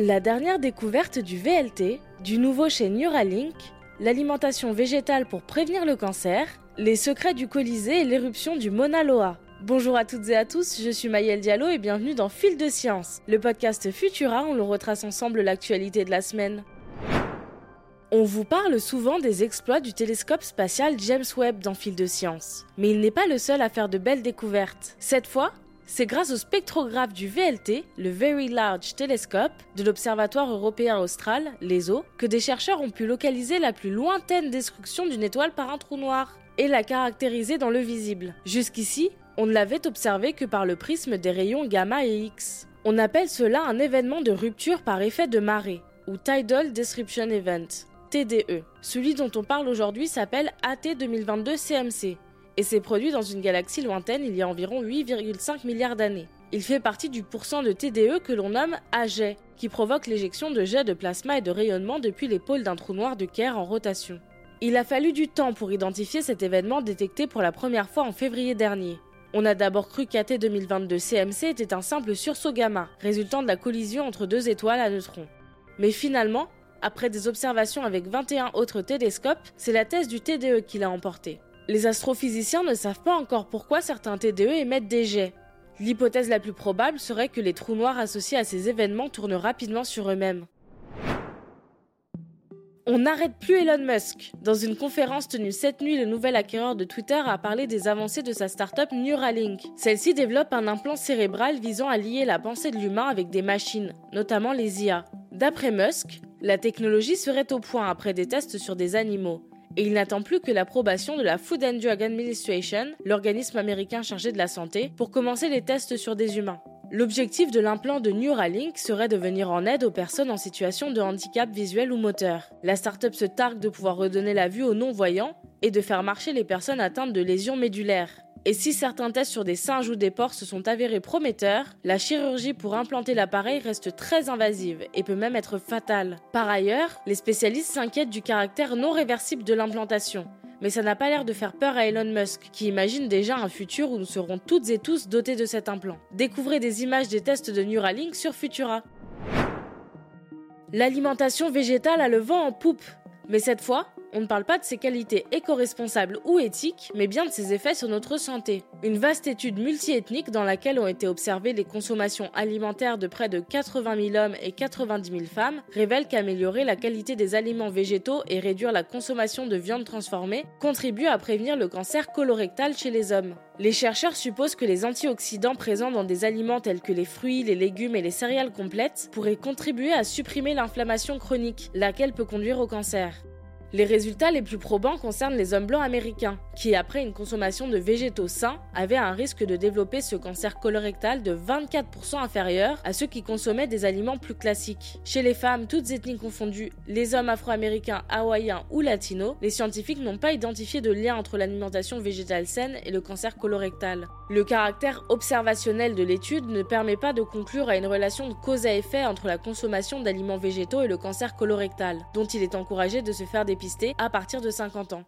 La dernière découverte du VLT, du nouveau chez Neuralink, l'alimentation végétale pour prévenir le cancer, les secrets du Colisée et l'éruption du Mauna Loa. Bonjour à toutes et à tous, je suis Maëlle Diallo et bienvenue dans Fil de Science, le podcast Futura où l'on retrace ensemble l'actualité de la semaine. On vous parle souvent des exploits du télescope spatial James Webb dans Fil de Science, mais il n'est pas le seul à faire de belles découvertes. Cette fois, c'est grâce au spectrographe du VLT, le Very Large Telescope, de l'Observatoire européen austral, l'ESO, que des chercheurs ont pu localiser la plus lointaine destruction d'une étoile par un trou noir et la caractériser dans le visible. Jusqu'ici, on ne l'avait observé que par le prisme des rayons gamma et X. On appelle cela un événement de rupture par effet de marée, ou Tidal Disruption Event, TDE. Celui dont on parle aujourd'hui s'appelle AT 2022 CMC et s'est produit dans une galaxie lointaine il y a environ 8,5 milliards d'années. Il fait partie du pourcent de TDE que l'on nomme AGET, qui provoque l'éjection de jets de plasma et de rayonnement depuis pôles d'un trou noir de Kerr en rotation. Il a fallu du temps pour identifier cet événement détecté pour la première fois en février dernier. On a d'abord cru qu'AT 2022 CMC était un simple sursaut gamma, résultant de la collision entre deux étoiles à neutrons. Mais finalement, après des observations avec 21 autres télescopes, c'est la thèse du TDE qui l'a emporté. Les astrophysiciens ne savent pas encore pourquoi certains TDE émettent des jets. L'hypothèse la plus probable serait que les trous noirs associés à ces événements tournent rapidement sur eux-mêmes. On n'arrête plus Elon Musk. Dans une conférence tenue cette nuit, le nouvel acquéreur de Twitter a parlé des avancées de sa startup Neuralink. Celle-ci développe un implant cérébral visant à lier la pensée de l'humain avec des machines, notamment les IA. D'après Musk, la technologie serait au point après des tests sur des animaux et il n'attend plus que l'approbation de la Food and Drug Administration, l'organisme américain chargé de la santé, pour commencer les tests sur des humains. L'objectif de l'implant de Neuralink serait de venir en aide aux personnes en situation de handicap visuel ou moteur. La startup se targue de pouvoir redonner la vue aux non-voyants et de faire marcher les personnes atteintes de lésions médulaires. Et si certains tests sur des singes ou des porcs se sont avérés prometteurs, la chirurgie pour implanter l'appareil reste très invasive et peut même être fatale. Par ailleurs, les spécialistes s'inquiètent du caractère non réversible de l'implantation. Mais ça n'a pas l'air de faire peur à Elon Musk, qui imagine déjà un futur où nous serons toutes et tous dotés de cet implant. Découvrez des images des tests de Neuralink sur Futura. L'alimentation végétale a le vent en poupe. Mais cette fois, on ne parle pas de ses qualités éco-responsables ou éthiques, mais bien de ses effets sur notre santé. Une vaste étude multiethnique dans laquelle ont été observées les consommations alimentaires de près de 80 000 hommes et 90 000 femmes révèle qu'améliorer la qualité des aliments végétaux et réduire la consommation de viande transformée contribue à prévenir le cancer colorectal chez les hommes. Les chercheurs supposent que les antioxydants présents dans des aliments tels que les fruits, les légumes et les céréales complètes pourraient contribuer à supprimer l'inflammation chronique, laquelle peut conduire au cancer. Les résultats les plus probants concernent les hommes blancs américains, qui, après une consommation de végétaux sains, avaient un risque de développer ce cancer colorectal de 24% inférieur à ceux qui consommaient des aliments plus classiques. Chez les femmes, toutes ethnies confondues, les hommes afro-américains, hawaïens ou latinos, les scientifiques n'ont pas identifié de lien entre l'alimentation végétale saine et le cancer colorectal. Le caractère observationnel de l'étude ne permet pas de conclure à une relation de cause à effet entre la consommation d'aliments végétaux et le cancer colorectal, dont il est encouragé de se faire des à partir de 50 ans.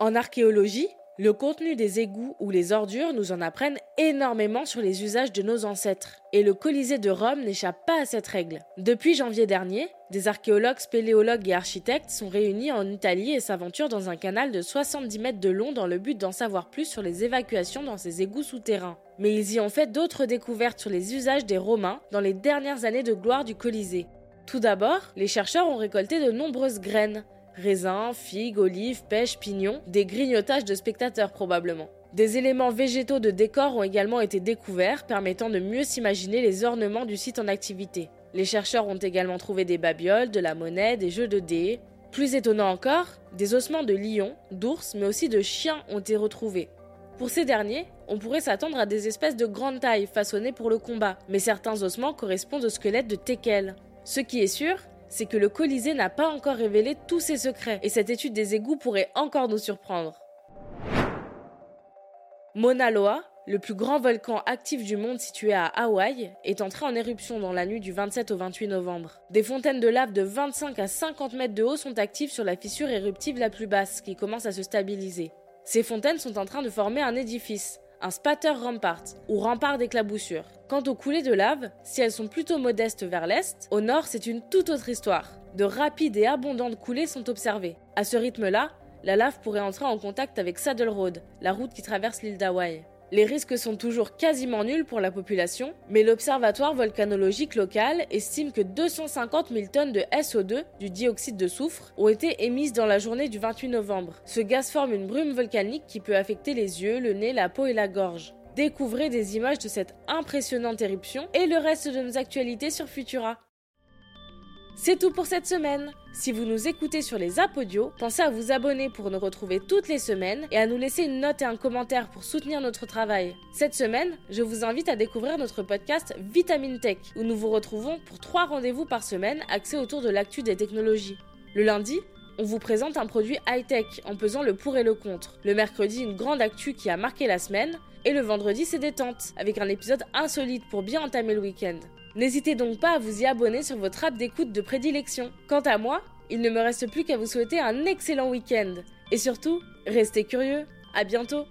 En archéologie, le contenu des égouts ou les ordures nous en apprennent énormément sur les usages de nos ancêtres, et le Colisée de Rome n'échappe pas à cette règle. Depuis janvier dernier, des archéologues, spéléologues et architectes sont réunis en Italie et s'aventurent dans un canal de 70 mètres de long dans le but d'en savoir plus sur les évacuations dans ces égouts souterrains. Mais ils y ont fait d'autres découvertes sur les usages des Romains dans les dernières années de gloire du Colisée. Tout d'abord, les chercheurs ont récolté de nombreuses graines. Raisins, figues, olives, pêches, pignons, des grignotages de spectateurs probablement. Des éléments végétaux de décor ont également été découverts, permettant de mieux s'imaginer les ornements du site en activité. Les chercheurs ont également trouvé des babioles, de la monnaie, des jeux de dés. Plus étonnant encore, des ossements de lions, d'ours, mais aussi de chiens ont été retrouvés. Pour ces derniers, on pourrait s'attendre à des espèces de grande taille façonnées pour le combat, mais certains ossements correspondent au squelette de Tekel. Ce qui est sûr, c'est que le Colisée n'a pas encore révélé tous ses secrets, et cette étude des égouts pourrait encore nous surprendre. Mauna Loa, le plus grand volcan actif du monde situé à Hawaï, est entré en éruption dans la nuit du 27 au 28 novembre. Des fontaines de lave de 25 à 50 mètres de haut sont actives sur la fissure éruptive la plus basse, qui commence à se stabiliser. Ces fontaines sont en train de former un édifice, un spatter rampart, ou rempart d'éclaboussure. Quant aux coulées de lave, si elles sont plutôt modestes vers l'est, au nord c'est une toute autre histoire. De rapides et abondantes coulées sont observées. À ce rythme-là, la lave pourrait entrer en contact avec Saddle Road, la route qui traverse l'île d'Hawaï. Les risques sont toujours quasiment nuls pour la population, mais l'Observatoire volcanologique local estime que 250 000 tonnes de SO2, du dioxyde de soufre, ont été émises dans la journée du 28 novembre. Ce gaz forme une brume volcanique qui peut affecter les yeux, le nez, la peau et la gorge. Découvrez des images de cette impressionnante éruption et le reste de nos actualités sur Futura. C'est tout pour cette semaine. Si vous nous écoutez sur les apodios, pensez à vous abonner pour nous retrouver toutes les semaines et à nous laisser une note et un commentaire pour soutenir notre travail. Cette semaine, je vous invite à découvrir notre podcast Vitamine Tech, où nous vous retrouvons pour trois rendez-vous par semaine axés autour de l'actu des technologies. Le lundi, on vous présente un produit high-tech en pesant le pour et le contre. Le mercredi, une grande actu qui a marqué la semaine. Et le vendredi, c'est détente, avec un épisode insolite pour bien entamer le week-end. N'hésitez donc pas à vous y abonner sur votre app d'écoute de prédilection. Quant à moi, il ne me reste plus qu'à vous souhaiter un excellent week-end. Et surtout, restez curieux. À bientôt